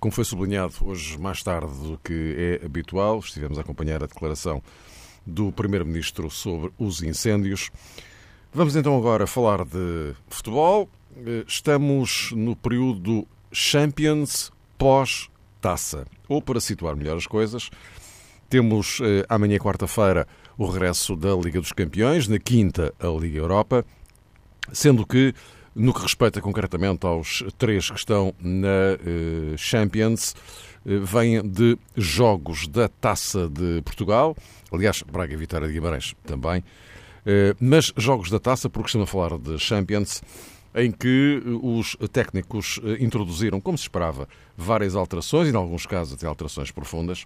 Como foi sublinhado hoje mais tarde do que é habitual, estivemos a acompanhar a declaração do Primeiro-Ministro sobre os incêndios. Vamos então agora falar de futebol. Estamos no período Champions pós-taça. Ou, para situar melhor as coisas, temos eh, amanhã, quarta-feira, o regresso da Liga dos Campeões, na quinta, a Liga Europa, sendo que, no que respeita concretamente aos três que estão na eh, Champions, eh, vêm de jogos da Taça de Portugal, aliás, Braga e Vitória de Guimarães também, eh, mas jogos da Taça, porque estamos a falar de Champions, em que os técnicos introduziram, como se esperava, várias alterações, e em alguns casos até alterações profundas,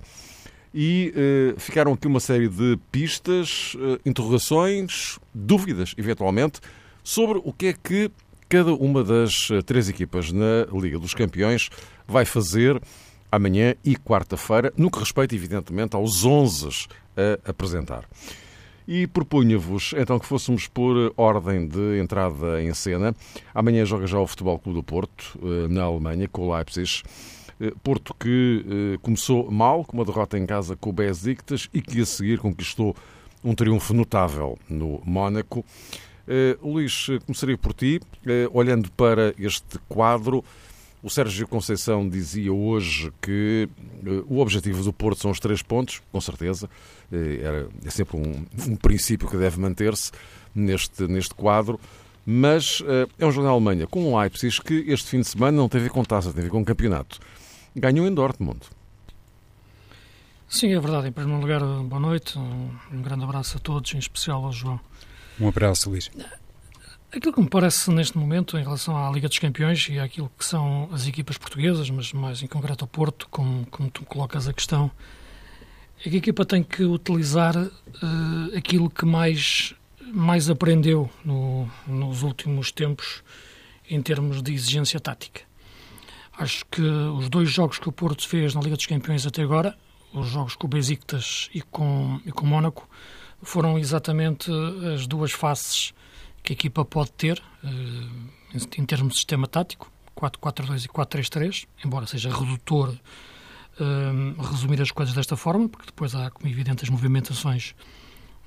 e ficaram aqui uma série de pistas, interrogações, dúvidas, eventualmente, sobre o que é que cada uma das uh, três equipas na Liga dos Campeões vai fazer amanhã e quarta-feira, no que respeita, evidentemente, aos 11 a apresentar. E propunha-vos então que fôssemos por ordem de entrada em cena. Amanhã joga já o Futebol Clube do Porto, na Alemanha, com o Leipzig. Eh, Porto que eh, começou mal, com uma derrota em casa com o Besiktas e que a seguir conquistou um triunfo notável no Mónaco. Uh, Luís, começaria por ti. Uh, olhando para este quadro, o Sérgio Conceição dizia hoje que uh, o objetivo do Porto são os três pontos, com certeza. Era, é sempre um, um princípio que deve manter-se neste, neste quadro. Mas é um jogo na Alemanha com o Leipzig que este fim de semana não ver com taça, ver com campeonato ganhou em Dortmund. Sim, é verdade. Em primeiro lugar, boa noite. Um grande abraço a todos, em especial ao João. Um abraço, Luís. Aquilo que me parece neste momento em relação à Liga dos Campeões e àquilo que são as equipas portuguesas, mas mais em concreto ao Porto, como, como tu colocas a questão, é que a equipa tem que utilizar uh, aquilo que mais, mais aprendeu no, nos últimos tempos em termos de exigência tática. Acho que os dois jogos que o Porto fez na Liga dos Campeões até agora, os jogos com o Besiktas e com, e com o Mónaco, foram exatamente as duas faces que a equipa pode ter eh, em termos de sistema tático, 4-4-2 e 4-3-3, embora seja redutor eh, resumir as coisas desta forma, porque depois há, como evidente, as movimentações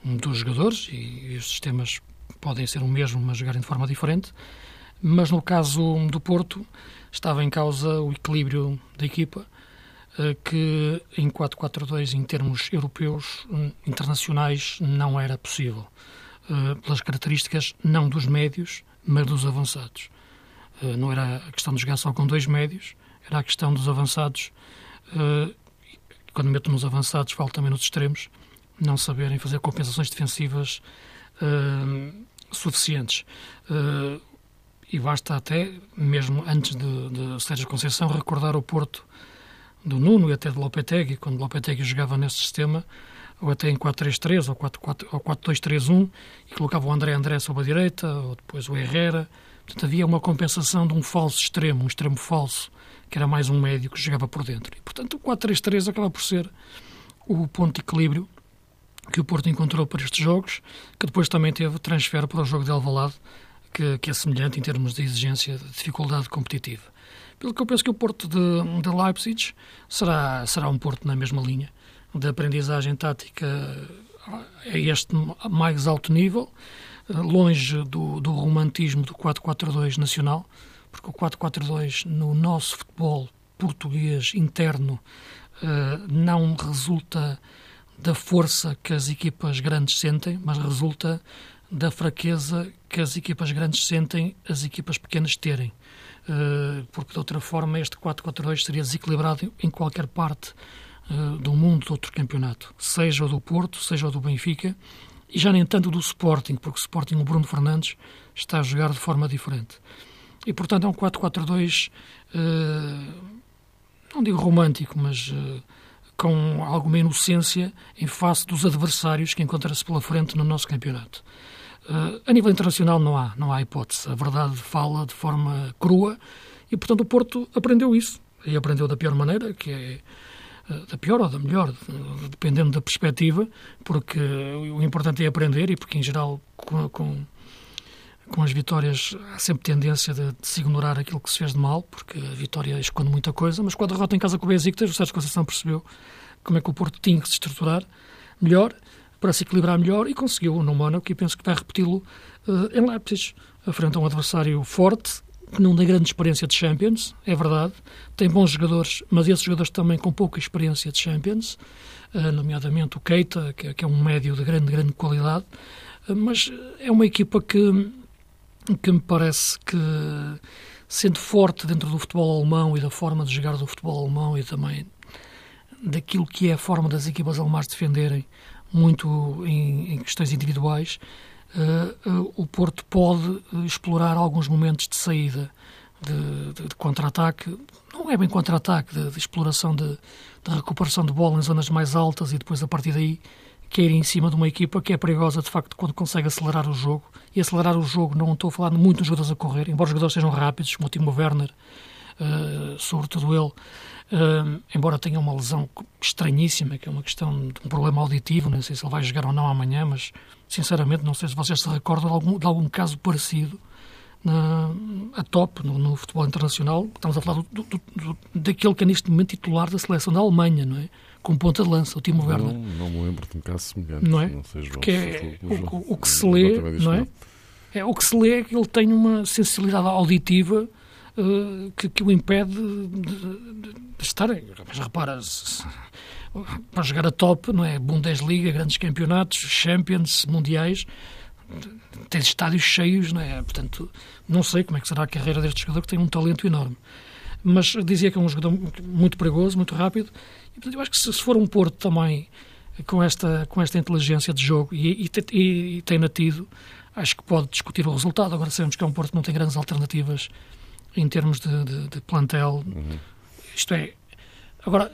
dos jogadores e, os sistemas podem ser o mesmo, mas jogarem de forma diferente. Mas no caso do Porto, estava em causa o equilíbrio da equipa, eh, que em 4-4-2, em termos europeus, hum, internacionais, não era possível. Eh, pelas características, não dos médios, mas dos avançados. Eh, não era a questão de jogar só com dois médios, era a questão dos avançados. Quando meto nos avançados, falo também nos extremos, não saberem fazer compensações defensivas suficientes. E basta até, mesmo antes de, de Sérgio Conceição, recordar o Porto do Nuno e até de Lopetegui, quando Lopetegui jogava nesse sistema, ou até em 4-3-3 ou 4-2-3-1, e colocava o André André sobre a direita, ou depois o Herrera. Portanto, havia uma compensação de um falso extremo, um extremo falso, que era mais um médio que jogava por dentro. E, portanto, o 4-3-3 acaba por ser o ponto de equilíbrio que o Porto encontrou para estes jogos, que depois também teve transfer para o jogo de Alvalade, que, que, é semelhante em termos de exigência de dificuldade competitiva. Pelo que eu penso que o Porto de, de Leipzig será, será um Porto na mesma linha, de aprendizagem tática a este mais alto nível, longe do, do romantismo do 4-4-2 nacional, porque o 4-4-2 no nosso futebol português interno eh, não resulta da força que as equipas grandes sentem, mas resulta da fraqueza que as equipas grandes sentem as equipas pequenas terem. Uh, porque de outra forma este 4-4-2 seria desequilibrado em qualquer parte uh, do mundo de outro campeonato, seja o do Porto, seja o do Benfica, e já nem tanto do Sporting, porque o Sporting, o Bruno Fernandes, está a jogar de forma diferente. E portanto é um 4-4-2, uh, eh, não digo romântico, mas com alguma inocência em face dos adversários que encontra-se pela frente no nosso campeonato. Uh, a nível internacional não há, não há hipótese. A verdade fala de forma crua e, portanto, o Porto aprendeu isso. E aprendeu da pior maneira, que é uh, da pior ou da melhor, dependendo da perspectiva, porque o importante é aprender e porque, em geral, com, com, com as vitórias há sempre tendência de, de, se ignorar aquilo que se fez de mal, porque a vitória esconde muita coisa, mas com a derrota em casa com o Besiktas, o Sérgio Conceição percebeu como é que o Porto tinha que se estruturar melhor para se equilibrar melhor e conseguiu no Mónaco e penso que vai repeti-lo uh, em Leipzig, frente a um adversário forte, que não tem grande experiência de Champions, é verdade, tem bons jogadores, mas esses jogadores também com pouca experiência de Champions, uh, nomeadamente o Keita, que, que, é um médio de grande, grande qualidade, uh, mas é uma equipa que, que me parece que, sendo forte dentro do futebol alemão e da forma de jogar do futebol alemão e também daquilo que é a forma das equipas alemãs defenderem, muito em, em questões individuais, uh, o Porto pode explorar alguns momentos de saída de, de, de contra-ataque, não é bem contra-ataque, de, de, exploração de, recuperação de bola em zonas mais altas e depois a partir daí cair em cima de uma equipa que é perigosa de facto quando consegue acelerar o jogo. E acelerar o jogo, não estou a falar de muitos jogadores a correr, embora os jogadores sejam rápidos, como o Timo Werner, uh, sobretudo ele, Uh, embora tenha uma lesão estranhíssima, que é uma questão de um problema auditivo, não sei se ele vai jogar ou não amanhã, mas sinceramente não sei se vocês se recordam de algum, de algum caso parecido na, a top no, no, futebol internacional. Estamos a falar do, do, do, daquele que é neste momento titular da seleção da Alemanha, não é? Com ponta de lança, o Timo Werner. Não, me lembro de um caso semelhante. Não é? Não Porque é, o, o, o, que se lê, não é? é? O que se lê é que ele tem uma sensibilidade auditiva uh, que, que, o impede de, de, estar. Mas repara, para jogar a top, não é? Bundesliga, grandes campeonatos, Champions, Mundiais, tem estádios cheios, não é? Portanto, não sei como é que será a carreira deste jogador, que tem um talento enorme. Mas dizia que é um jogador muito perigoso, muito rápido, e portanto, eu acho que se, se for um Porto também com esta, com esta inteligência de jogo e, e, e, e tem tido, acho que pode discutir o resultado. Agora sabemos que é um Porto que não tem grandes alternativas em termos de, de, de plantel. Uhum. Isto é, agora,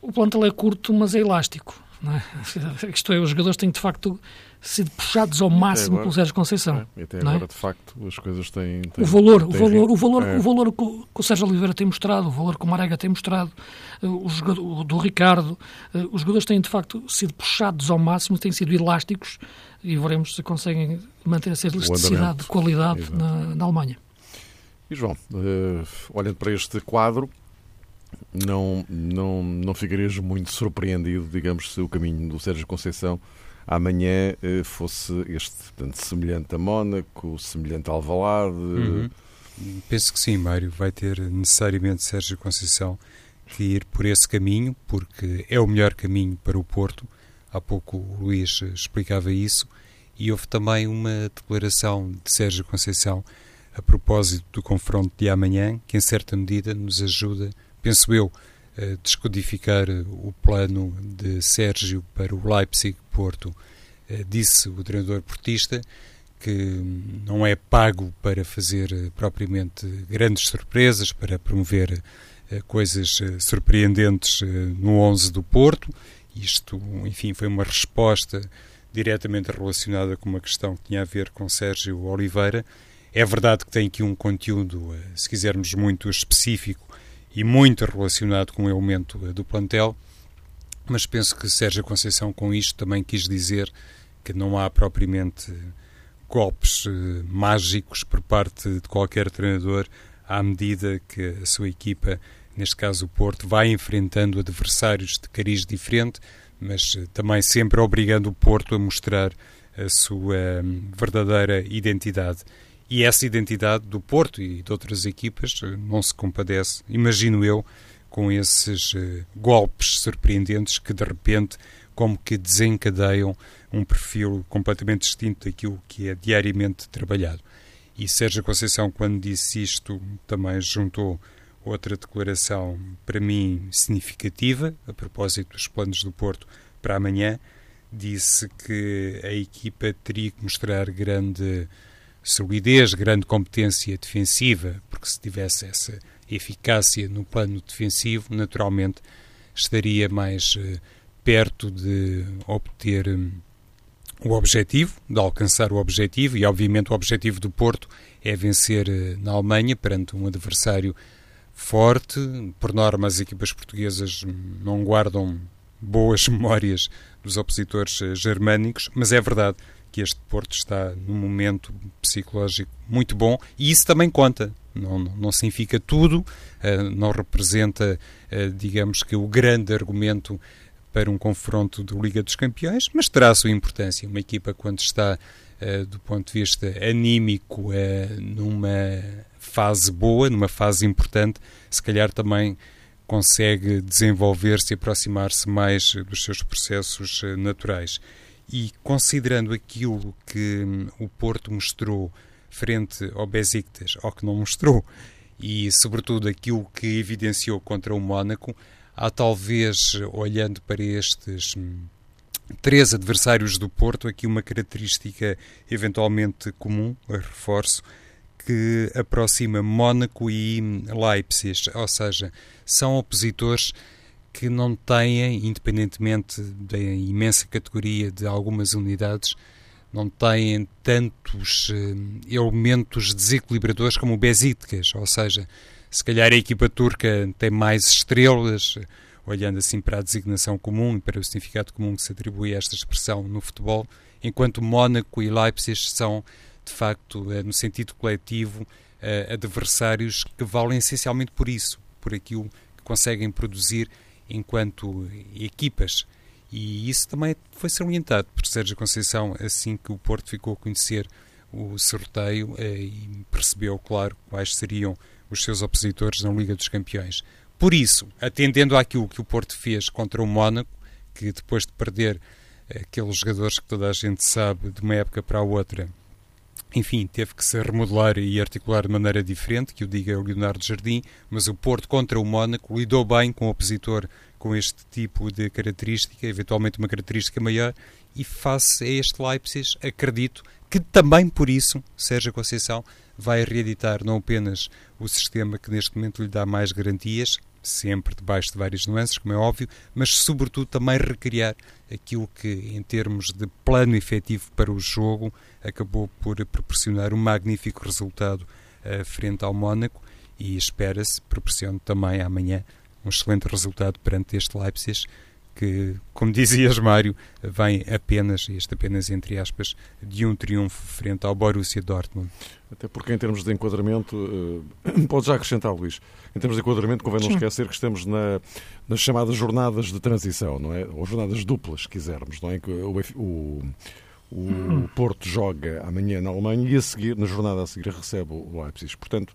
o plantel é curto, mas é elástico. Não é? Isto é, os jogadores têm de facto sido puxados ao máximo agora, pelo Sérgio Conceição. É, até agora, é? de facto, as coisas têm. têm o valor, têm, o valor, o valor, é. o valor que, o, que o Sérgio Oliveira tem mostrado, o valor que o Marega tem mostrado, eh, o jogador, do Ricardo, eh, os jogadores têm de facto sido puxados ao máximo, têm sido elásticos e veremos se conseguem manter essa elasticidade de qualidade na, na Alemanha. E João, uh, olhando para este quadro, não, não, não ficarias muito surpreendido, digamos, se o caminho do Sérgio Conceição amanhã uh, fosse este, portanto, semelhante a Mónaco, semelhante a Alvalade? Uhum. Penso que sim, Mário. Vai ter necessariamente Sérgio Conceição que ir por esse caminho, porque é o melhor caminho para o Porto. Há pouco o Luís explicava isso. E houve também uma declaração de Sérgio Conceição a propósito do confronto de amanhã, que em certa medida nos ajuda, penso eu, a descodificar o plano de Sérgio para o Leipzig-Porto. Eh, disse o treinador portista que não é pago para fazer eh, propriamente grandes surpresas, para promover eh, coisas surpreendentes no 11 do Porto. Isto, enfim, foi uma resposta diretamente relacionada com uma questão que tinha a ver com Sérgio Oliveira é verdade que tem aqui um conteúdo, eh, se quisermos, muito específico e muito relacionado com o elemento eh, do plantel, mas penso que Sérgio Conceição com isto também quis dizer que não há propriamente golpes eh, mágicos por parte de qualquer treinador à medida que a sua equipa, neste caso o Porto, vai enfrentando adversários de cariz diferente, mas também sempre obrigando o Porto a mostrar a sua hum, verdadeira identidade. E essa identidade do Porto e de outras equipas eh, não se compadece, imagino eu, com esses uh, golpes surpreendentes que de repente como que desencadeiam um perfil completamente distinto daquilo que é diariamente trabalhado. E Sérgio Conceição, quando disse isto, também juntou outra declaração para mim significativa, a propósito dos planos do Porto para amanhã, disse que a equipa teria que mostrar grande solidez, grande competência defensiva, porque se tivesse essa eficácia no plano defensivo, naturalmente estaria mais uh, perto de obter um, o objetivo, de alcançar o objetivo, e obviamente o objetivo do Porto é vencer uh, na Alemanha perante um adversário forte. Por norma, as equipas portuguesas não guardam boas memórias dos opositores uh, germânicos, mas é verdade que este Porto está num momento psicológico muito bom e isso também conta. Não, não significa tudo, uh, não representa, uh, digamos que, o grande argumento para um confronto de Liga dos Campeões, mas terá a sua importância. Uma equipa, quando está uh, do ponto de vista anímico numa fase boa, numa fase importante, se calhar também consegue desenvolver-se e aproximar-se mais dos seus processos naturais. E considerando aquilo que hum, o Porto mostrou frente ao Besiktas, ou que não mostrou, e sobretudo aquilo que evidenciou contra o Mónaco, há talvez, olhando para estes hum, três adversários do Porto, aqui uma característica eventualmente comum, reforço, que aproxima Mónaco e hum, Leipzig, ou seja, são opositores que não têm, independentemente da imensa categoria de algumas unidades, não têm tantos uh, elementos desequilibradores como o Besiktas, ou seja, se calhar a equipa turca tem mais estrelas, olhando assim para a designação comum e para o significado comum que se atribui a esta expressão no futebol, enquanto Mónaco e Leipzig são, de facto, uh, no sentido coletivo, uh, adversários que valem essencialmente por isso, por aquilo que conseguem produzir enquanto equipas. E isso também foi salientado por Sérgio Conceição assim que o Porto ficou a conhecer o sorteio eh, e percebeu, claro, quais seriam os seus opositores na Liga dos Campeões. Por isso, atendendo àquilo que o Porto fez contra o Mónaco, que depois de perder aqueles jogadores que toda a gente sabe de uma época para a outra enfim, teve que se remodelar e articular de maneira diferente, que o diga o Leonardo Jardim, mas o Porto contra o Mónaco lidou bem com o opositor com este tipo de característica, eventualmente uma característica maior, e face a este Leipzig, acredito que também por isso Sérgio Conceição vai reeditar não apenas o sistema que neste momento lhe dá mais garantias, sempre debaixo de várias nuances, como é óbvio, mas sobretudo também recriar aquilo que, em termos de plano efetivo para o jogo, acabou por proporcionar um magnífico resultado uh, frente ao Mónaco e espera-se, proporcione também amanhã um excelente resultado perante este Leipzig que, como dizias, Mário, vem apenas, este apenas entre aspas, de um triunfo frente ao Borussia Dortmund. Até porque, em termos de enquadramento, uh, pode já acrescentar, Luís, em termos de enquadramento, convém não esquecer que estamos na, nas chamadas jornadas de transição, não é? Ou jornadas duplas, se quisermos, não é? Que o, o, o uhum. Porto joga amanhã na Alemanha e a seguir, na jornada a seguir, recebe o Leipzig. Portanto,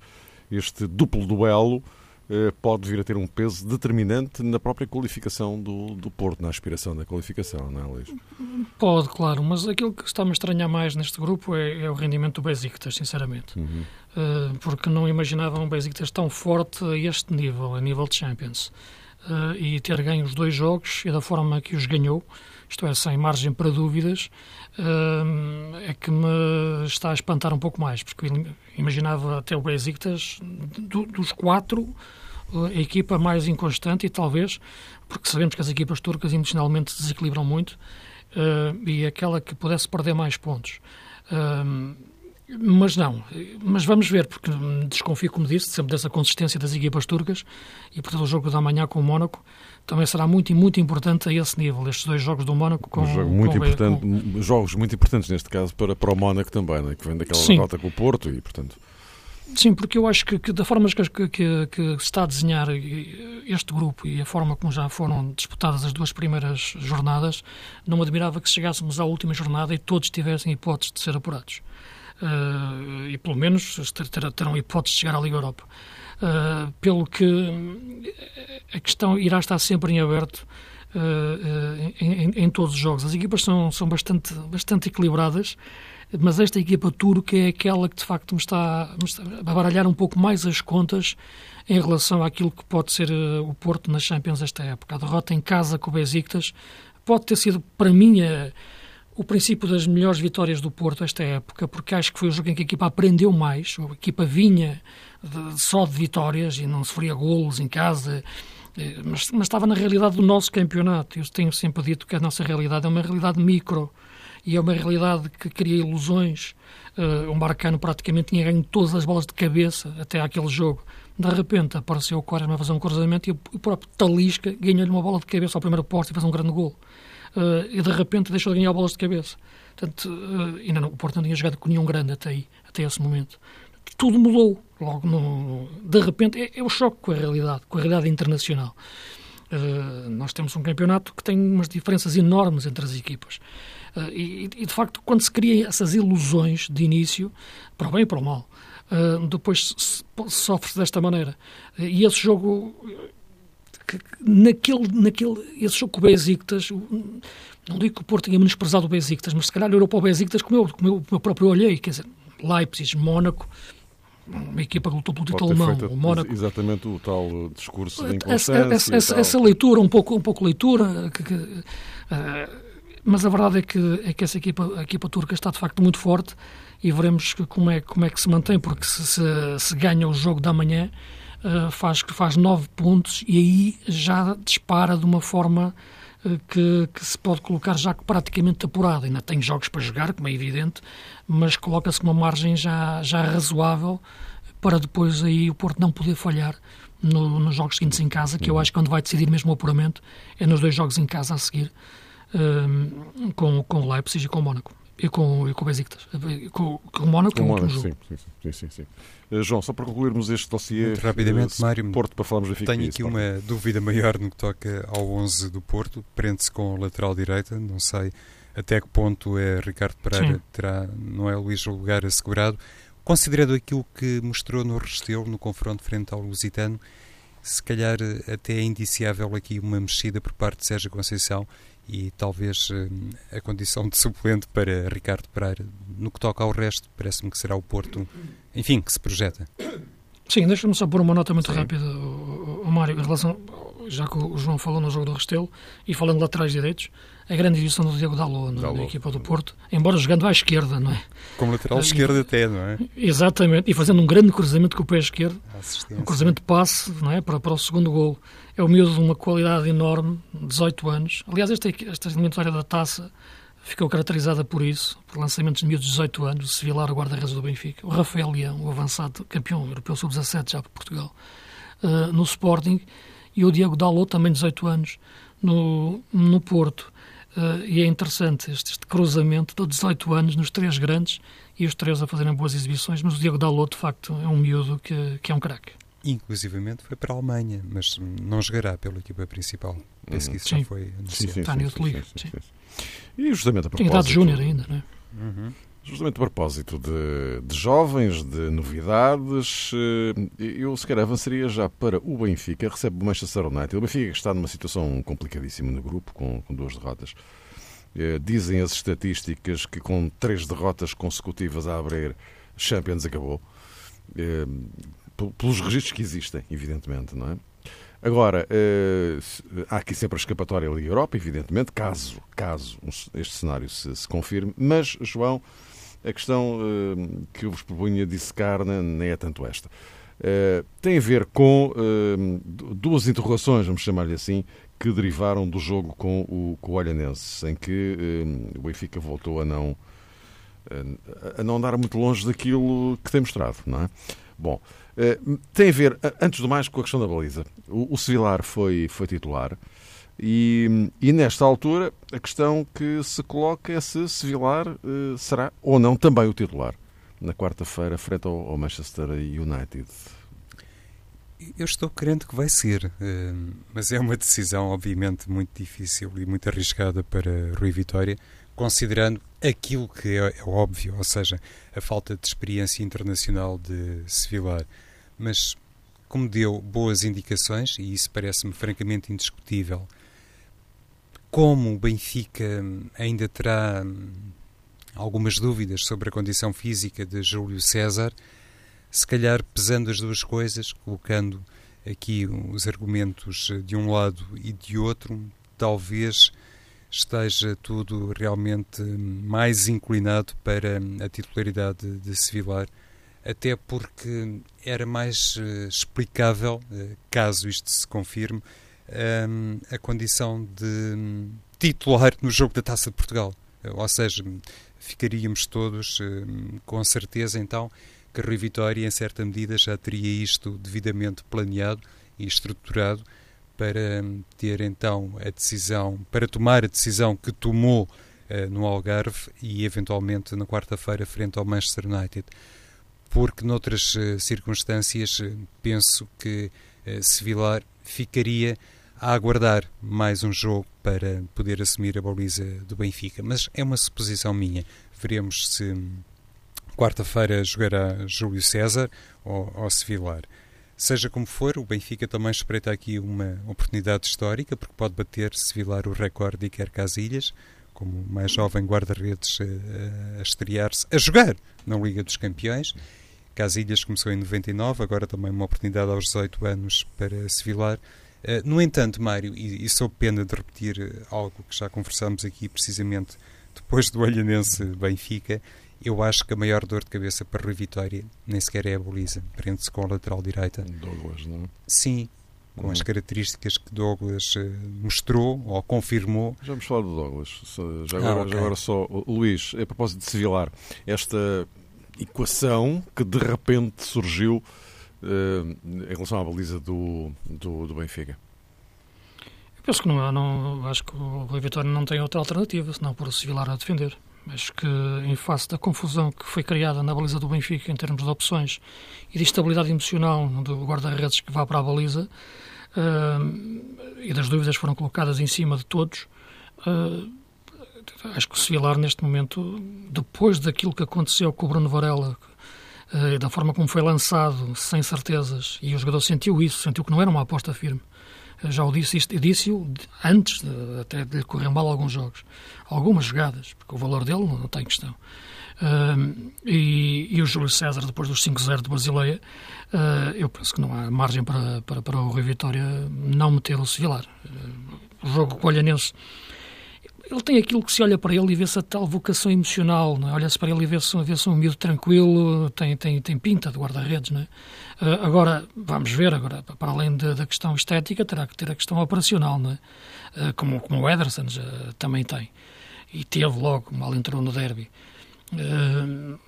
este duplo duelo eh, pode vir a ter um peso determinante na própria qualificação do, do Porto, na aspiração da qualificação, não é, Luís? Pode, claro, mas aquilo que está-me a estranhar mais neste grupo é, é o rendimento do Besiktas, sinceramente. Uhum. Uh, porque não imaginava um Besiktas tão forte a este nível, a nível de Champions. Uh, e ter ganho os dois jogos e da forma que os ganhou, isto é, sem margem para dúvidas, uh, é que me está a espantar um pouco mais, porque imaginava até o Besiktas, do, dos quatro, a equipa mais inconstante e talvez, porque sabemos que as equipas turcas emocionalmente desequilibram muito, uh, e aquela que pudesse perder mais pontos. Uh, mas não, mas vamos ver, porque desconfio, como disse, sempre dessa consistência das equipas turcas e, portanto, o jogo da manhã com o Mónaco também será muito muito importante a esse nível, estes dois jogos do Mónaco com, um jogo muito com, importante, com... Jogos muito importantes, neste caso, para, para o Mónaco também, né? que vem daquela Sim. derrota com o Porto e, portanto... Sim, porque eu acho que, que da forma que, que, que, se está a desenhar este grupo e a forma como já foram disputadas as duas primeiras jornadas, não me admirava que chegássemos à última jornada e todos tivessem hipóteses de ser apurados. Uh, e pelo menos terão hipóteses de chegar à Liga Europa. Uh, pelo que a questão irá estar sempre em aberto uh, em, em, em, todos os jogos. As equipas são, são bastante, bastante equilibradas mas esta equipa turca é aquela que de facto me está, me está, a baralhar um pouco mais as contas em relação àquilo que pode ser uh, o Porto nas Champions esta época. A derrota em casa com o Besiktas pode ter sido, para mim, uh, o princípio das melhores vitórias do Porto esta época, porque acho que foi o jogo em que a equipa aprendeu mais, a equipa vinha de, só de vitórias e não sofria golos em casa Eh, mas, mas estava na realidade do nosso campeonato. Eu tenho sempre dito que a nossa realidade é uma realidade micro e é uma realidade que cria ilusões. Uh, o Marcano praticamente tinha ganho todas as bolas de cabeça até aquele jogo. De repente apareceu o Quaresma a fazer um cruzamento e o próprio Talisca ganhou-lhe uma bola de cabeça ao primeiro posto e fez um grande gol. Uh, e de repente deixou de ganhar bolas de cabeça. Portanto, uh, ainda não, o Porto não tinha jogado com nenhum grande até aí, até esse momento. Tudo mudou. Logo, no, de repente, é, é o choque com a realidade, com a realidade internacional. Uh, nós temos um campeonato que tem umas diferenças enormes entre as equipas. Uh, e, e, de facto, quando se cria essas ilusões de início, para o bem e para o mal, uh, depois sofre-se desta maneira. e esse jogo, que, naquele, naquele, esse jogo com o Besiktas, não digo que o Porto tenha menosprezado o Besiktas, mas se calhar olhou para o Besiktas como eu, como eu, como eu próprio olhei, quer dizer, Leipzig, Mónaco, uma equipa que lutou pelo título alemão, o Mónaco. Exatamente o tal discurso de inconstância. Essa, essa, essa, leitura, um pouco, um pouco leitura, que, que, uh, mas a verdade é que, é que essa equipa, a equipa turca está de facto muito forte e veremos como é, como é que se mantém, porque se, se, se ganha o jogo da manhã, uh, faz, faz nove pontos e aí já dispara de uma forma que, que, se pode colocar já praticamente apurado. Ainda tem jogos para jogar, como é evidente, mas coloca-se uma margem já, já razoável para depois aí o Porto não poder falhar no, nos jogos seguintes em casa, que eu acho que quando vai decidir mesmo o apuramento é nos dois jogos em casa a seguir, um, com, com o Leipzig e com o Mónaco. E com, e com o Besiktas. Com, com o Mónaco, com o Mónaco, sim, sim, sim, sim. Uh, João, só para concluirmos este dossiê... Muito rapidamente, uh, Mário, Porto, para falarmos da Tenho aqui uma dúvida maior no que toca ao 11 do Porto. Prende-se com a lateral direita. Não sei até que ponto é Ricardo Pereira sim. terá, não é Luís, o lugar assegurado. Considerando aquilo que mostrou no Restelo, no confronto frente ao Lusitano, se calhar até é indiciável aqui uma mexida por parte de Sérgio Conceição e talvez eh, a condição de suplente para Ricardo Pereira. No que toca ao resto, parece-me que será o Porto, enfim, que se projeta. Sim, deixa-me só pôr uma nota muito Sim. rápida, o, Mário, em relação, já que o João falou no jogo do Restelo, e falando de laterais direitos, a grande edição do Diego Dalot na, na, equipa do Porto, embora jogando à esquerda, não é? Como lateral esquerdo até, não é? Exatamente, e fazendo um grande cruzamento com o pé esquerdo, um cruzamento de passe, não é? Para, para o segundo gol. É o miúdo de uma qualidade enorme, 18 anos. Aliás, esta, esta eliminatória da taça ficou caracterizada por isso, por lançamentos de miúdos de 18 anos, o Sevilar, o guarda-redes do Benfica, o Rafael Leão, o avançado campeão europeu sub-17 já por Portugal, uh, no Sporting, e o Diego Dalot, também 18 anos, no, no Porto. Uh, e é interessante este, este, cruzamento de 18 anos nos três grandes e os três a fazerem boas exibições, mas o Diego Dalot, de facto, é um miúdo que, que é um craque. Inclusivamente foi para a Alemanha, mas não jogará pela equipa principal. Penso que isso sim. já foi anunciado. Está sim, sim, sim, sim, E justamente a propósito... Tem idade júnior ainda, não é? Uhum. Justamente a propósito de, de, jovens, de novidades, eh, eu se calhar avançaria já para o Benfica, recebe o Manchester United. O Benfica está numa situação complicadíssima no grupo, com, com duas derrotas. Eh, dizem as estatísticas que com três derrotas consecutivas a abrir, Champions acabou. Pelos registros que existem, evidentemente, não é? Agora, eh, há aqui sempre a escapatória da Europa, evidentemente, caso, caso este cenário se, se confirme, mas, João, a questão eh, que eu vos propunha dissecar nem é tanto esta. Eh, tem a ver com duas interrogações, vamos chamar-lhe assim, que derivaram do jogo com o, com o Olhanense, em que o Benfica voltou a não, a não andar muito longe daquilo que tem mostrado, não é? Bom, eh, tem a ver, antes do mais, com a questão da baliza. O, o Sevilar foi, foi titular e, e, nesta altura a questão que se coloca é se Sevilar uh, será ou não também o titular na quarta-feira frente ao, ao, Manchester United. Eu estou crente que vai ser, uh, mas é uma decisão obviamente muito difícil e muito arriscada para Rui Vitória, considerando aquilo que é, é, óbvio, ou seja, a falta de experiência internacional de Sevilar. Mas, como deu boas indicações, e isso parece-me francamente indiscutível, como o Benfica ainda terá hum, algumas dúvidas sobre a condição física de Júlio César, se calhar pesando as duas coisas, colocando aqui os argumentos de um lado e de outro, talvez esteja tudo realmente mais inclinado para a titularidade de Sevilar, até porque era mais uh, explicável, uh, caso isto se confirme, um, a condição de um, titular no jogo da Taça de Portugal. ou seja, ficaríamos todos um, com certeza então que Rui Vitória, em certa medida, já teria isto devidamente planeado e estruturado para ter então a decisão, para tomar a decisão que tomou uh, no Algarve e eventualmente na quarta-feira frente ao Manchester United. Porque noutras uh, circunstâncias uh, penso que Sevilar ficaria a aguardar mais um jogo para poder assumir a baliza do Benfica. Mas é uma suposição minha. Veremos se hum, quarta-feira jogará Júlio César ou, ou Sevilar. Seja como for, o Benfica também espreita aqui uma oportunidade histórica, porque pode bater, se vilar o recorde de Iker Casilhas, como mais jovem guarda-redes a, a estrear-se, a jogar na Liga dos Campeões. Casilhas começou em 99, agora também uma oportunidade aos 18 anos para se vilar. Uh, no entanto, Mário, e, e sob pena de repetir algo que já conversámos aqui precisamente depois do Olhanense Benfica, eu acho que a maior dor de cabeça para Rui Vitória nem sequer é a boliza. Prende-se com a lateral direita. Douglas, não? É? Sim, com as características que Douglas uh, mostrou ou confirmou. Já vamos falar do Douglas. Já agora, ah, okay. já agora só, Luís, a propósito de Sevilar, esta equação que de repente surgiu uh, em relação à baliza do, do, do Benfica. Eu penso que não, não acho que o Rui Vitória não tem outra alternativa senão por Sevilar a defender. Acho que, em face da confusão que foi criada na baliza do Benfica em termos de opções e de estabilidade emocional do guarda-redes que vá para a baliza, uh, e das dúvidas foram colocadas em cima de todos, uh, acho que o Sevilar, neste momento, depois daquilo que aconteceu com o Bruno Varela, uh, da forma como foi lançado, sem certezas, e o jogador sentiu isso, sentiu que não era uma aposta firme, já o disse, isto, disse-o antes de, até de lhe correr mal alguns jogos, algumas jogadas, porque o valor dele não, não tem questão. Uh, e, e, o Júlio César, depois dos 5-0 de Basileia, uh, eu penso que não há margem para, para, para o Rui Vitória não meter o Sevilar. Uh, o jogo com o Olhanense ele tem aquilo que se olha para ele e vê-se a tal vocação emocional, é? olha-se para ele e vê-se vê um miúdo tranquilo, tem, tem, tem pinta de guarda-redes. Uh, agora, vamos ver, agora, para além de, da questão estética, terá que ter a questão operacional, não é? Uh, como, como o Ederson já, também tem. E teve logo, mal entrou no derby. Uh,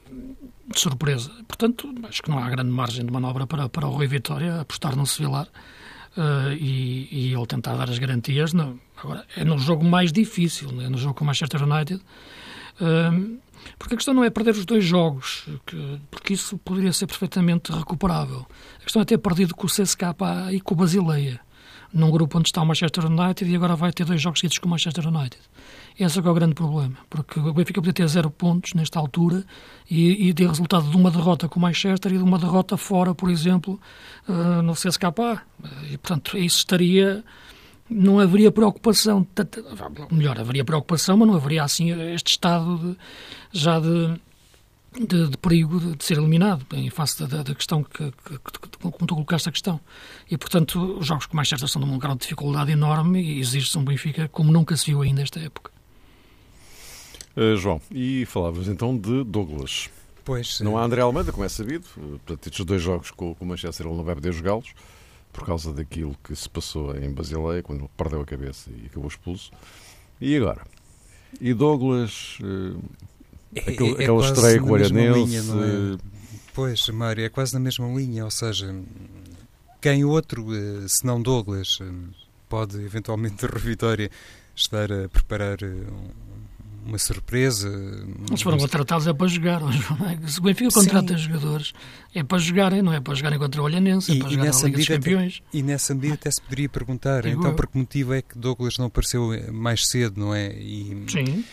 de surpresa. Portanto, acho que não há grande margem de manobra para, para o Rui Vitória apostar no Sevilar uh, e, e ele tentar dar as garantias. Não. Agora, é no jogo mais difícil, é no jogo com o Manchester United, uh, porque a questão não é perder os dois jogos, que, porque isso poderia ser perfeitamente recuperável. A questão é ter perdido com o CSKA e com o Basileia, num grupo onde está o Manchester United e agora vai ter dois jogos seguidos com o Manchester United. Esse é, é o grande problema, porque o Benfica podia ter zero pontos nesta altura e, e ter resultado de uma derrota com o Manchester e de uma derrota fora, por exemplo, uh, no CSKA. E, portanto, isso estaria não haveria preocupação, melhor, haveria preocupação, mas não haveria assim este estado de, já de, de, de, perigo de, de, ser eliminado em face da, da questão que, que, que, como tu colocaste a questão. E, portanto, os jogos com mais certa são de um grau de dificuldade enorme e exige-se um Benfica como nunca se viu ainda esta época. Uh, João, e falávamos então de Douglas. Pois. Não há André Almeida, como é sabido. Portanto, estes dois jogos com, com o Manchester ele não vai poder jogá-los por causa daquilo que se passou em Basileia, quando ele perdeu a cabeça e acabou expulso. E agora? E Douglas, uh, aquele, é, é aquela estreia com o Aranense... É? Pois, Mário, é quase na mesma linha, ou seja, quem outro, eh, se não Douglas, eh, pode eventualmente ter Vitória estar a preparar uma surpresa. Eles foram contratados é para jogar. É? Se o Benfica contrata Sim. jogadores, é para jogarem, não é para jogarem contra o Olhanense, é para jogar na Liga dos Campeões. E nessa medida até se poderia perguntar, então por que motivo é que Douglas não apareceu mais cedo, não é? E... Sim.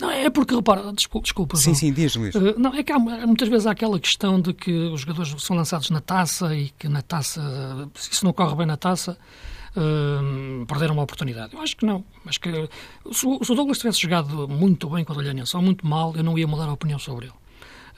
Não, é porque, repara, desculpa, desculpa Sim, sim, diz, Luís. Uh, não, é que há, muitas vezes há aquela questão de que os jogadores são lançados na taça e que na taça, se isso não corre bem na taça, uh, perderam uma oportunidade. Eu acho que não. Acho que se o, se o Douglas tivesse jogado muito bem com o Olhanense ou muito mal, eu não ia mudar a opinião sobre ele.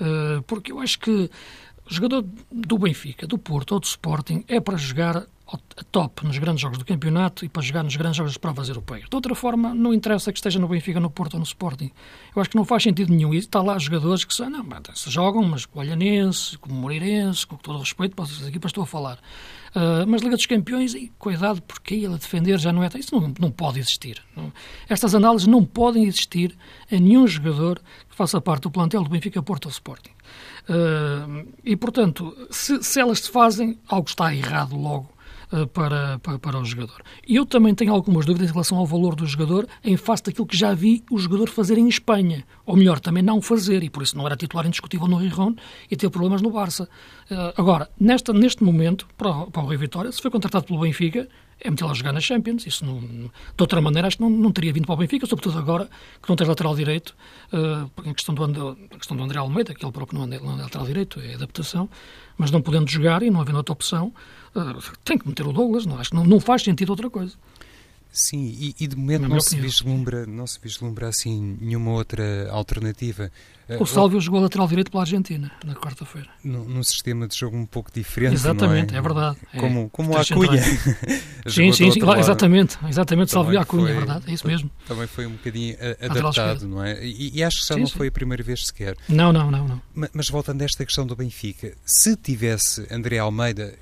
Uh, porque eu acho que o jogador do Benfica, do Porto ou do Sporting é para jogar a top nos grandes jogos do campeonato e para jogar nos grandes jogos das provas europeias. De outra forma, não interessa que esteja no Benfica, no Porto ou no Sporting. Eu acho que não faz sentido nenhum. E está lá jogadores que são, não, se jogam, mas com o Olhanense, com o Moreirense, com todo o respeito para as equipas estou a falar. Uh, mas Liga dos Campeões, e cuidado, porque ele a defender já não é. Isso não, não pode existir. Não. Estas análises não podem existir a nenhum jogador que faça parte do plantel do Benfica, Porto ou Sporting. Uh, e, portanto, se, se elas se fazem, algo está errado logo para, para, para, o jogador. Eu também tenho algumas dúvidas em relação ao valor do jogador em face daquilo que já vi o jogador fazer em Espanha. Ou melhor, também não fazer, e por isso não era titular indiscutível no Rijon e teve problemas no Barça. Uh, agora, nesta, neste momento, para o, para o Vitória, se foi contratado pelo Benfica, é metê-lo a jogar na Champions. Isso não, de outra maneira acho que não, não teria vindo para o Benfica, sobretudo agora que não tem lateral direito. Uh, a, questão do, a questão do André Almeida, que ele próprio não é, lateral direito, é adaptação, mas não podendo jogar e não havendo outra opção, tem que meter o Douglas. Não, acho que não, não faz sentido outra coisa. Sim, e, e de momento não se, vislumbra, não se vislumbra assim nenhuma outra alternativa. Eh, o Sálvio jogou lateral direito pela Argentina na quarta-feira. Num, sistema de jogo um pouco diferente. Exatamente, é? é? verdade. Como, é, como a Cunha. sim, sim, sim exatamente. Exatamente, Sálvio a Cunha, é verdade. É isso mesmo. Também foi um bocadinho adaptado, não é? E, e acho que já sim, não sim. foi a primeira vez sequer. Não, não, não. não. Mas, mas voltando a esta questão do Benfica, se tivesse André Almeida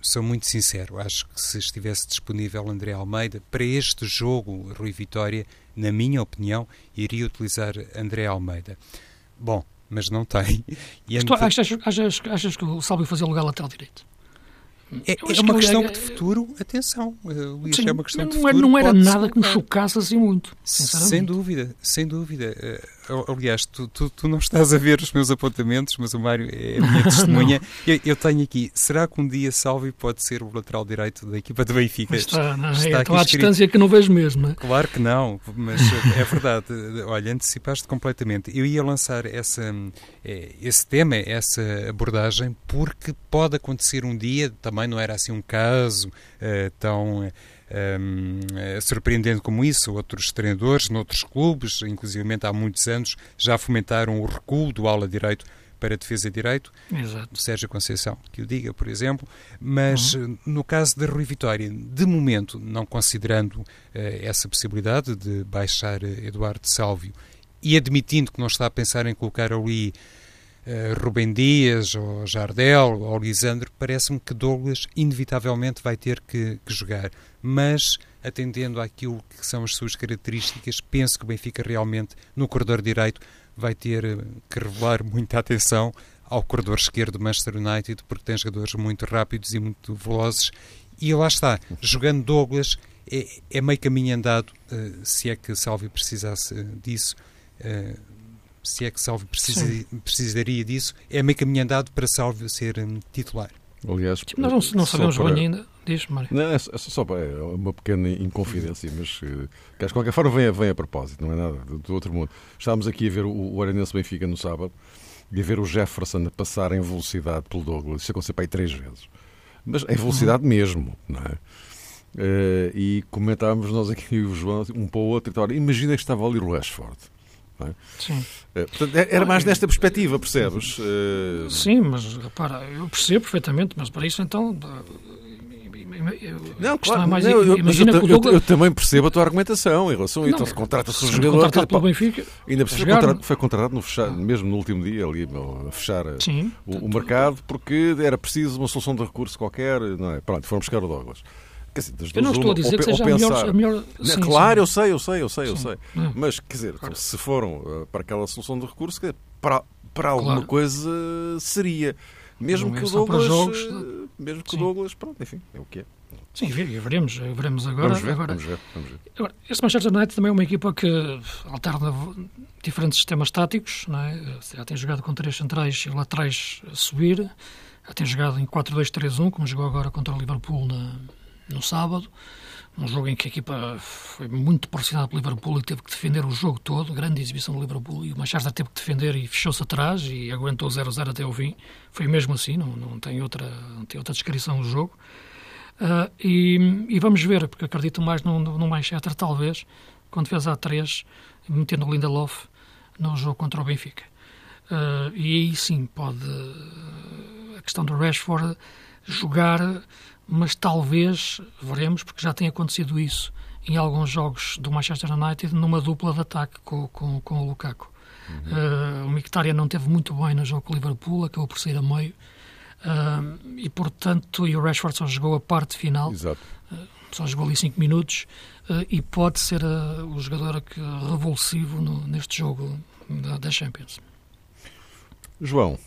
sou muito sincero, acho que se estivesse disponível André Almeida para este jogo, Rui Vitória, na minha opinião, iria utilizar André Almeida. Bom, mas não tem. E Estou, achas, achas, achas, que o Salve fazia lugar lateral direito? É, é uma questão de futuro, atenção, eh, Luís, Sim, é uma questão de não futuro. Não era nada que me chocasse assim muito, Sem dúvida, sem dúvida. Aliás, tu, tu, tu, não estás a ver os meus apontamentos, mas o Mário é a minha testemunha. eu, eu, tenho aqui, será que um dia Salvi pode ser o lateral direito da equipa do Benfica? está, não, está é, à distância que não vejo mesmo. Não é? Claro que não, mas é verdade. Olha, antecipaste completamente. Eu ia lançar essa, eh, esse tema, essa abordagem, porque pode acontecer um dia também também não era assim um caso uh, tão um, eh, surpreendente como isso. Outros treinadores, noutros clubes, inclusive há muitos anos, já fomentaram o recuo do ala direito para defesa direito, Exato. Sérgio Conceição, que o diga, por exemplo, mas uhum. no caso da Rui Vitória, de momento, não considerando uh, essa possibilidade de baixar Eduardo Sálvio e admitindo que não está a pensar em colocar ali uh, Rubem Dias, ou Jardel, ou Lisandro, parece-me que Douglas inevitavelmente vai ter que, que, jogar. Mas, atendendo àquilo que são as suas características, penso que o Benfica realmente, no corredor direito, vai ter eh, que revelar muita atenção ao corredor esquerdo do Manchester United, porque tem jogadores muito rápidos e muito velozes. E lá está, jogando Douglas, é, é meio caminho andado, uh, se é que Salvi precisasse disso. Uh, se é que Salvio precisa, precisaria disso, é meio caminho andado para Salvio ser um, titular. Aliás, nós não, não sabemos para... bem ainda. Diz, Mário. Não, é, é só é uma pequena inconfidência, mas eh, que de qualquer forma vem, vem a propósito, não é nada do, do outro mundo. Estávamos aqui a ver o, o Arenense Benfica no sábado e a ver o Jefferson a passar em velocidade pelo Douglas. Isso aconteceu para aí três vezes. Mas em velocidade uhum. mesmo, não é? Uh, e comentávamos nós aqui, o João, um para o outro, e imagina que estava ali o Rashford. É? Sim. É, portanto, é, era mais nesta perspectiva, percebes? Uh... Sim, mas repara, eu percebo perfeitamente, mas para isso então. Não, claro, é mais, não, eu, imagina eu, Douglas... eu, também percebo a tua argumentação em relação a então se contrata-se um jogador contratado pelo Benfica ainda foi contratado, foi contratado no fechar, mesmo no último dia ali a fechar Sim, o, o, mercado porque era preciso uma solução de recurso qualquer não é? pronto, foram buscar o Douglas Dizer, eu não estou a dizer que seja pensar, a melhor... A melhor... claro, sim. eu sei, eu sei, eu sei, eu sei. Hum. Mas, quer dizer, claro. se foram uh, para aquela solução de recurso, para, para alguma claro. coisa seria. Mesmo que o Douglas... Jogos... Mesmo que o Douglas, pronto, enfim, é o que é. Sim, veremos, veremos agora. Vamos ver, agora, vamos ver, vamos ver. Agora, este Manchester United também é uma equipa que alterna diferentes sistemas táticos, não é? já tem jogado com três centrais e laterais a subir, já tem jogado em 4-2-3-1, como jogou agora contra o Liverpool na, no sábado, um jogo em que a equipa foi muito pressionada pelo Liverpool e teve que defender o jogo todo, grande exibição do Liverpool, e o Manchester teve que defender e fechou-se atrás e aguentou 0-0 até o fim. Foi mesmo assim, não, não, tem, outra, não tem outra descrição do jogo. Uh, e, e, vamos ver, porque acredito mais no, no Manchester, talvez, quando fez a 3, metendo o Lindelof no jogo contra o Benfica. Uh, e aí sim pode a questão do Rashford jogar, mas talvez, veremos, porque já tem acontecido isso em alguns jogos do Manchester United, numa dupla de ataque com, com, com o Lukaku. Uhum. Uh, o Mkhitaryan não teve muito bem no jogo com o Liverpool, acabou por sair a meio. Uh, e portanto, e o Rashford só jogou a parte final, Exato. Uh, só jogou ali 5 minutos e pode ser o jogador que, revulsivo no, neste jogo da, da Champions. João,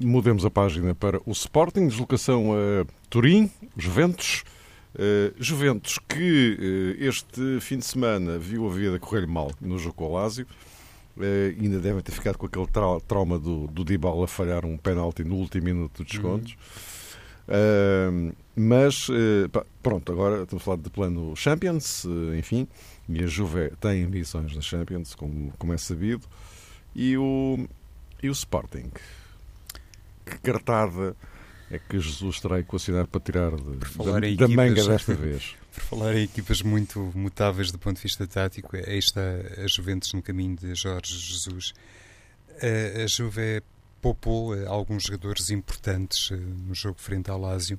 mudemos a página para o Sporting, deslocação a Turim, Juventus. Uh, Juventus, que uh, este fim de semana viu a vida correr mal no jogo com o Lásio, uh, ainda devem ter ficado com aquele tra trauma do, do Dybala falhar um penalti no último minuto dos descontos. Uhum. mas, pá, pronto, agora estamos a falar de plano Champions, enfim, e a Juve tem ambições na Champions, como, como é sabido, e o, e o Sporting. Que cartada é que Jesus terá equacionado para tirar de, da, da, manga desta vez? Por falar em equipas muito mutáveis do ponto de vista tático, aí está a Juventus no caminho de Jorge Jesus. A, a Juve poupou eh, alguns jogadores importantes eh, no jogo frente ao Lazio.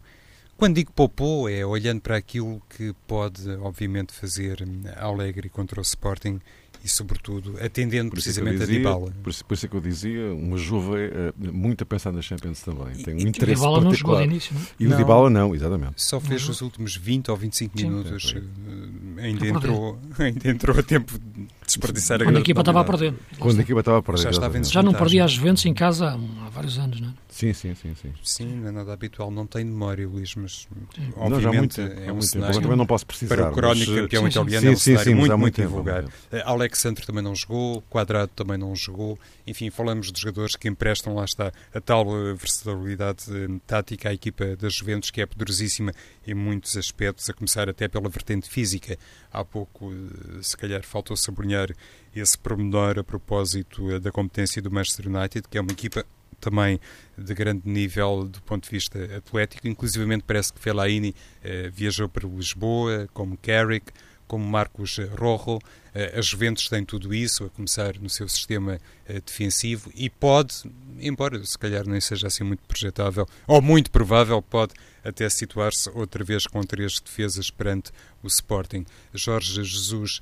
Quando digo poupou, é olhando para aquilo que pode, obviamente, fazer hum, Alegre contra o Sporting e, sobretudo, atendendo é precisamente dizia, a Dybala. Por isso, por isso é que eu dizia, uma Juve uh, muito a pensar na Champions também. Tem um e, interesse e o Dybala não jogou de início, não? E não, o Dybala não, exatamente. Só fez não. os últimos 20 ou 25 Sim, minutos. É, é. Ainda, entrou, ainda entrou a tempo de desperdiçar Quando a, a equipa estava a perder. Quando a equipa estava a perder. Já, estava já não perdia as Juventus em casa há, há vários anos, não é? Sim, sim, sim, sim. Sim, não é nada habitual. Não tem memória, Luís, mas sim. obviamente não, muito, é um muito cenário. Tempo. também não posso precisar. Para o crónico mas... campeão sim, italiano sim, é um cenário sim, muito, muito divulgar. Uh, Alexandre também não jogou, Quadrado também não jogou. Enfim, falamos de jogadores que emprestam, lá está, a tal uh, versatilidade tática à equipa das Juventus, que é poderosíssima em muitos aspectos, a começar até pela vertente física. Há pouco, se calhar, faltou sublinhar esse pormenor a propósito da competência do Manchester United, que é uma equipa também de grande nível do ponto de vista atlético. Inclusivamente parece que Fellaini eh, viajou para Lisboa, como Carrick, como Marcos Rojo. Eh, a Juventus tem tudo isso, a começar no seu sistema eh, defensivo e pode, embora se calhar nem seja assim muito projetável, ou muito provável, pode até situar-se outra vez com três defesas perante o Sporting. Jorge Jesus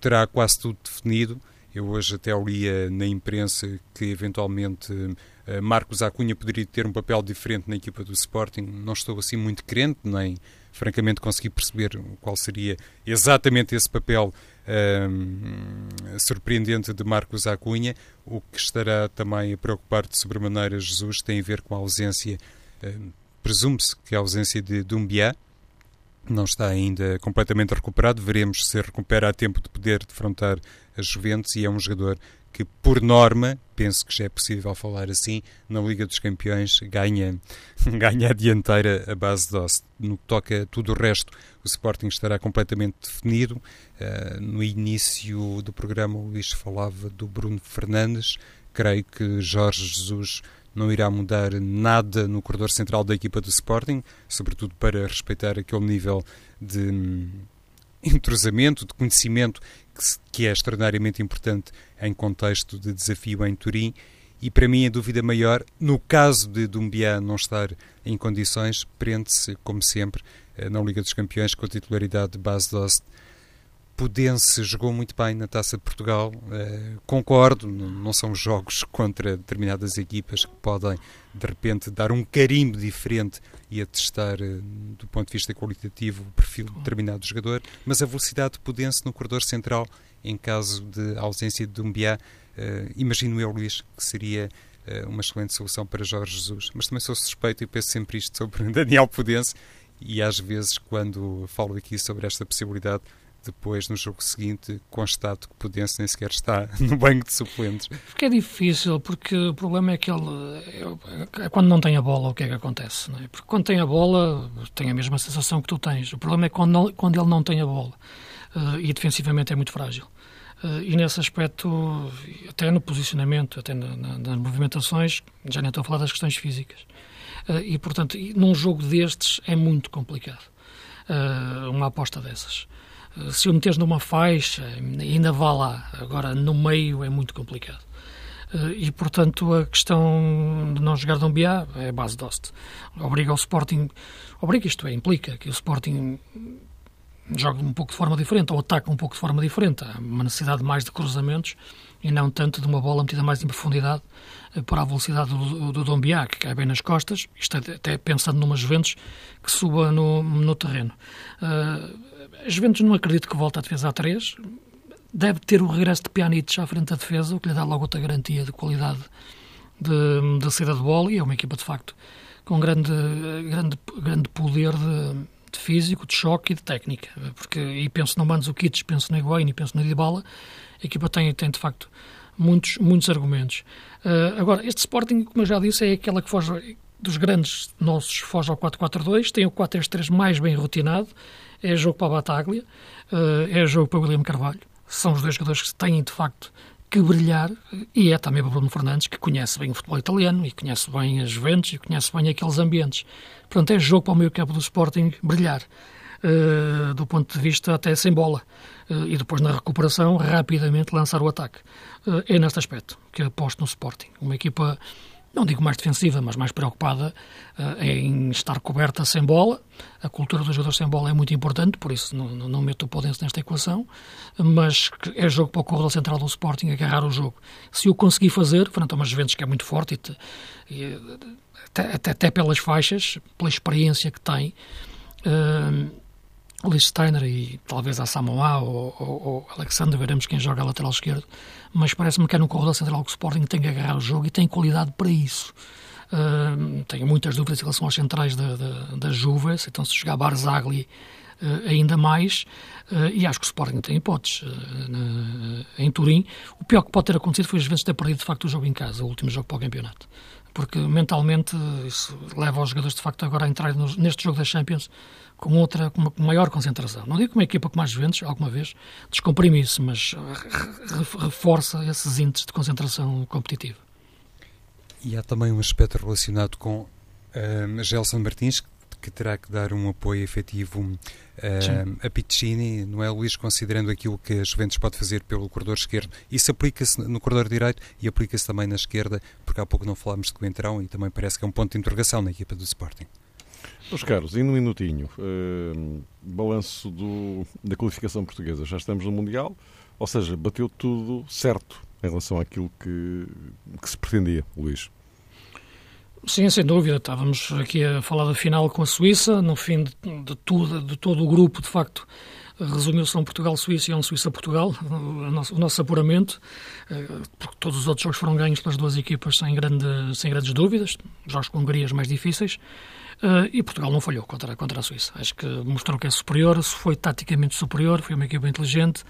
terá quase tudo definido. Eu hoje até lia na imprensa que eventualmente Marcos Acunha poderia ter um papel diferente na equipa do Sporting. Não estou assim muito crente, nem francamente consegui perceber qual seria exatamente esse papel um, surpreendente de Marcos Acunha. O que estará também a preocupar de sobremaneira Jesus tem a ver com a ausência, um, presume-se que a ausência de Dumbiá, não está ainda completamente recuperado. Veremos se recupera a tempo de poder defrontar a Juventus e é um jogador que, por norma, penso que já é possível falar assim, na Liga dos Campeões ganha, ganha a dianteira a base de Ost. No que toca a tudo o resto, o Sporting estará completamente definido. Uh, no início do programa, o Luís falava do Bruno Fernandes. Creio que Jorge Jesus não irá mudar nada no corredor central da equipa do Sporting, sobretudo para respeitar aquele nível de hum, entrosamento, de conhecimento que é extraordinariamente importante em contexto de desafio em Turim. E para mim a dúvida maior, no caso de Dumbiá não estar em condições, prende-se, como sempre, eh, na Liga dos Campeões com a titularidade de Bas Dost. Pudense jogou muito bem na Taça de Portugal, uh, concordo, não são jogos contra determinadas equipas que podem de repente dar um carimbo diferente e atestar uh, do ponto de vista qualitativo o perfil de determinado jogador, mas a velocidade de Pudense no corredor central em caso de ausência de Dumbiá, uh, imagino eu, Luís, que seria uma excelente solução para Jorge Jesus, mas também sou suspeito e penso sempre isto sobre Daniel Pudense e às vezes quando falo aqui sobre esta possibilidade depois, no jogo seguinte, constato que Pudense nem sequer está no banco de suplentes. Porque é difícil, porque o problema é que ele, é, quando não tem a bola, o que é que acontece? É? Porque quando tem a bola, tem a mesma sensação que tu tens. O problema é quando, não, quando ele não tem a bola. Uh, e defensivamente é muito frágil. Uh, e nesse aspecto, até no posicionamento, até na, na, nas movimentações, já nem estou a falar das questões físicas. Uh, e, portanto, num jogo destes é muito complicado. uma aposta dessas se o meteres numa faixa, ainda vá lá. Agora, no meio é muito complicado. e, portanto, a questão de não jogar Dombiá é base Dost. Obriga o Sporting, obriga isto é, implica que o Sporting joga um pouco de forma diferente, ou ataca um pouco de forma diferente. Há uma necessidade mais de cruzamentos e não tanto de uma bola metida mais em profundidade eh, para a velocidade do, do Dombiá, que cai bem nas costas, isto é, até pensando numa Juventus que suba no, no terreno. Uh, a Juventus não acredito que volte à defesa a 3, deve ter o regresso de Pjanic à frente da defesa, o que lhe dá logo outra garantia de qualidade de, de saída de bola, e é uma equipa, de facto, com grande, grande, grande poder de de físico, de choque e de técnica. Porque, e penso no Mandzukic, penso no Higuaín e penso no Dybala, a equipa tem, tem de facto muitos, muitos argumentos. Uh, agora, este Sporting, como eu já disse, é aquela que foge dos grandes nossos, foge ao 4-4-2, tem o 4-3-3 mais bem rotinado, é jogo para a Bataglia, uh, é jogo para o William Carvalho. São os dois jogadores que têm, de facto, que brilhar, e é também para Bruno Fernandes, que conhece bem o futebol italiano, e conhece bem as Juventus, e conhece bem aqueles ambientes. Portanto, é jogo para o meio campo do Sporting brilhar, uh, do ponto de vista até sem bola. Uh, e depois, na recuperação, rapidamente lançar o ataque. É neste aspecto que aposto no Sporting. Uma equipa não digo mais defensiva, mas mais preocupada uh, em estar coberta sem bola. A cultura dos jogadores sem bola é muito importante, por isso não, não, não meto o Podense nesta equação, mas é jogo para o corredor central do Sporting agarrar o jogo. Se o conseguir fazer, frente a umas Juventus que é muito forte, e, te, e até, até, até, pelas faixas, pela experiência que tem, uh, Lee Steiner e talvez a Samoa ou, ou, ou Alexander, veremos quem joga a lateral esquerdo, mas parece-me que é no corredor central que o Sporting tem que agarrar o jogo e tem qualidade para isso. Uh, tenho muitas dúvidas em relação aos centrais da, da, da Juve, então se jogar Barzagli uh, ainda mais, uh, e acho que o Sporting tem hipóteses em Turim. O pior que pode ter acontecido foi às vezes ter perdido de facto o jogo em casa, o último jogo para o campeonato porque mentalmente isso leva os jogadores de facto agora a entrar neste jogo da Champions com outra, com uma maior concentração. Não digo que uma equipa com mais Juventus, alguma vez, descomprime isso, mas reforça esses índices de concentração competitiva. E há também um aspecto relacionado com uh, Gelson Martins, que terá que dar um apoio efetivo uh, a Piccini, não é, Luís? Considerando aquilo que a Juventus pode fazer pelo corredor esquerdo, isso aplica-se no corredor direito e aplica-se também na esquerda, porque há pouco não falámos de Coentrão e também parece que é um ponto de interrogação na equipa do Sporting. Meus caros, e num minutinho, uh, balanço do, da qualificação portuguesa. Já estamos no Mundial, ou seja, bateu tudo certo em relação àquilo que, que se pretendia, Luís. Sim, sem dúvida. Estávamos aqui a falar da final com a Suíça. No fim de, de, tudo, de todo o grupo, de facto, resumiu-se a um Portugal-Suíça e a um Suíça-Portugal, o nosso, apuramento, eh, porque todos os outros jogos foram ganhos pelas duas equipas sem, grande, sem grandes dúvidas, jogos com Hungria mais difíceis, Uh, e Portugal não falhou contra, contra a Suíça. Acho que mostrou que é superior, foi taticamente superior, foi uma equipa inteligente.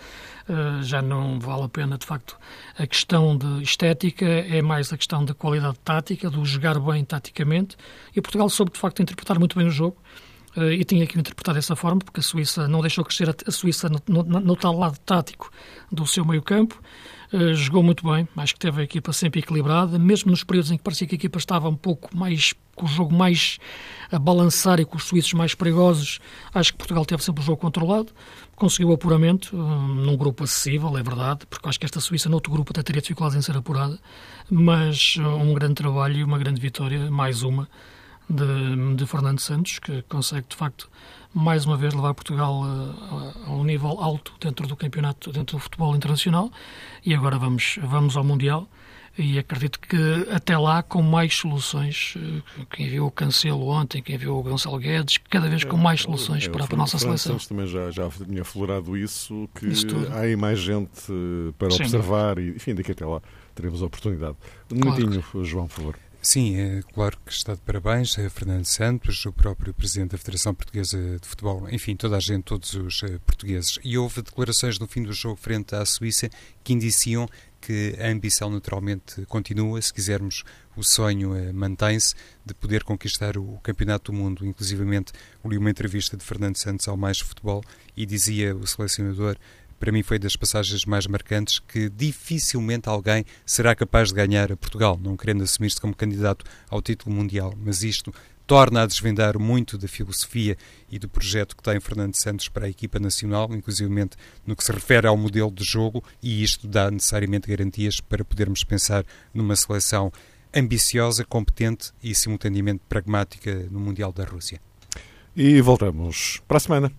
Uh, já não vale a pena, de facto, a questão de estética, é mais a questão da qualidade tática, do jogar bem taticamente. E Portugal soube, de facto, interpretar muito bem o jogo. Uh, e tinha que interpretar dessa forma, porque a Suíça não deixou crescer a, Suíça no, no, no, tal lado tático do seu meio-campo. Uh, jogou muito bem, acho que teve a equipa sempre equilibrada, mesmo nos períodos em que parecia que a equipa estava um pouco mais, com o jogo mais a balançar e com os suíços mais perigosos, acho que Portugal teve sempre o jogo controlado, conseguiu o apuramento um, num grupo acessível, é verdade, porque acho que esta Suíça, noutro grupo, até teria dificuldades em ser apurada, mas um grande trabalho e uma grande vitória, mais uma, de, de Fernando Santos, que consegue, de facto, mais uma vez levar Portugal a, a, um nível alto dentro do campeonato, dentro do futebol internacional. E agora vamos, vamos ao Mundial. E acredito que até lá com mais soluções, eh, quem viu o Cancelo ontem, quem viu o Gonçalo Guedes, cada vez com mais soluções é, para, para a nossa seleção. também já, já tinha aflorado isso, que há aí mais gente eh, para Sim. observar e, enfim, daqui até lá teremos a oportunidade. Um claro. minutinho, João, por favor. Sim, é claro que está de parabéns a Fernando Santos, o próprio Presidente da Federação Portuguesa de Futebol, enfim, toda a gente, todos os uh, portugueses. E houve declarações no fim do jogo frente à Suíça que indiciam que a ambição naturalmente continua, se quisermos o sonho uh, mantém-se de poder conquistar o Campeonato do Mundo. Inclusivamente, li uma entrevista de Fernando Santos ao Mais Futebol e dizia o selecionador para mim foi das passagens mais marcantes que dificilmente alguém será capaz de ganhar a Portugal, não querendo assumir-se como candidato ao título mundial, mas isto torna a desvendar muito da filosofia e do projeto que tem Fernando Santos para a equipa nacional, inclusive no que se refere ao modelo de jogo, e isto dá necessariamente garantias para podermos pensar numa seleção ambiciosa, competente e simultaneamente pragmática no Mundial da Rússia. E voltamos para a semana.